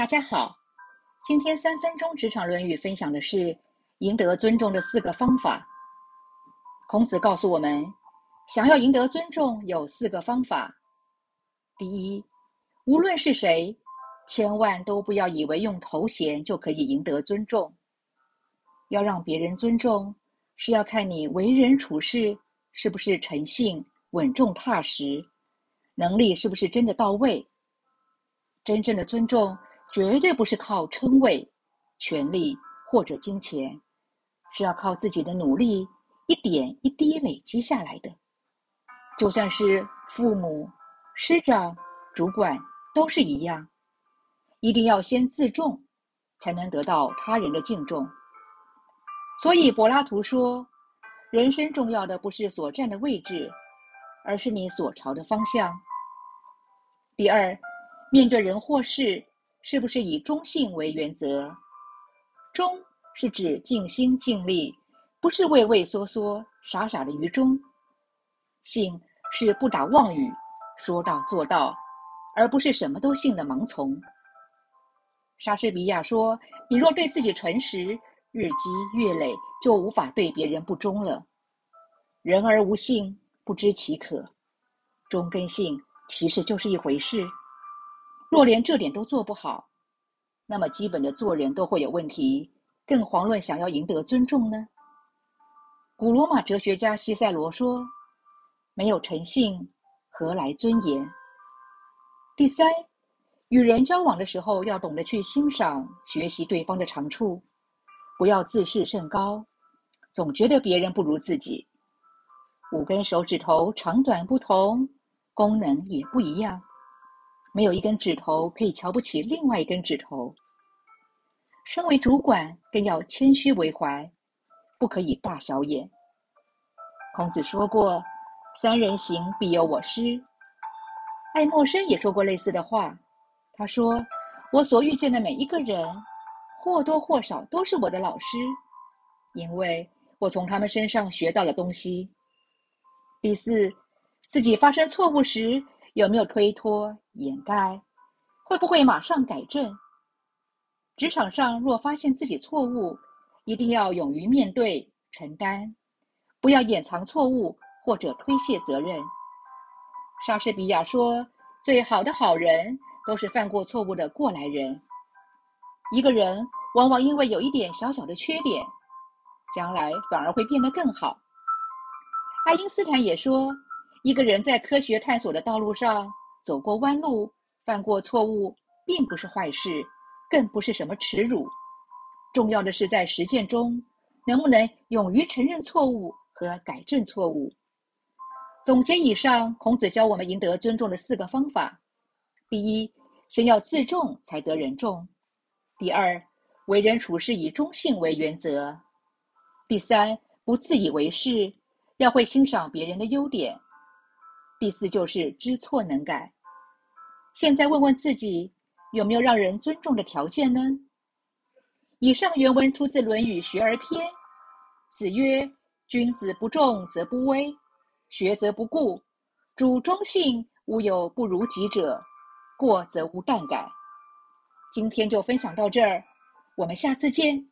大家好，今天三分钟职场论语分享的是赢得尊重的四个方法。孔子告诉我们，想要赢得尊重有四个方法。第一，无论是谁，千万都不要以为用头衔就可以赢得尊重。要让别人尊重，是要看你为人处事是不是诚信、稳重、踏实，能力是不是真的到位。真正的尊重。绝对不是靠称谓、权力或者金钱，是要靠自己的努力一点一滴累积下来的。就算是父母、师长、主管都是一样，一定要先自重，才能得到他人的敬重。所以柏拉图说，人生重要的不是所站的位置，而是你所朝的方向。第二，面对人或事。是不是以忠信为原则？忠是指尽心尽力，不是畏畏缩缩、傻傻的愚忠；信是不打妄语，说到做到，而不是什么都信的盲从。莎士比亚说：“你若对自己诚实，日积月累，就无法对别人不忠了。人而无信，不知其可。忠跟信其实就是一回事。”若连这点都做不好，那么基本的做人都会有问题，更遑论想要赢得尊重呢？古罗马哲学家西塞罗说：“没有诚信，何来尊严？”第三，与人交往的时候要懂得去欣赏、学习对方的长处，不要自视甚高，总觉得别人不如自己。五根手指头长短不同，功能也不一样。没有一根指头可以瞧不起另外一根指头。身为主管，更要谦虚为怀，不可以大小眼。孔子说过：“三人行，必有我师。”爱默生也说过类似的话。他说：“我所遇见的每一个人，或多或少都是我的老师，因为我从他们身上学到了东西。”第四，自己发生错误时。有没有推脱掩盖？会不会马上改正？职场上若发现自己错误，一定要勇于面对承担，不要掩藏错误或者推卸责任。莎士比亚说：“最好的好人都是犯过错误的过来人。”一个人往往因为有一点小小的缺点，将来反而会变得更好。爱因斯坦也说。一个人在科学探索的道路上走过弯路、犯过错误，并不是坏事，更不是什么耻辱。重要的是在实践中能不能勇于承认错误和改正错误。总结以上，孔子教我们赢得尊重的四个方法：第一，先要自重才得人重；第二，为人处事以忠信为原则；第三，不自以为是，要会欣赏别人的优点。第四就是知错能改。现在问问自己，有没有让人尊重的条件呢？以上原文出自《论语·学而篇》。子曰：“君子不重则不威，学则不固，主忠信，无有不如己者，过则无惮改。”今天就分享到这儿，我们下次见。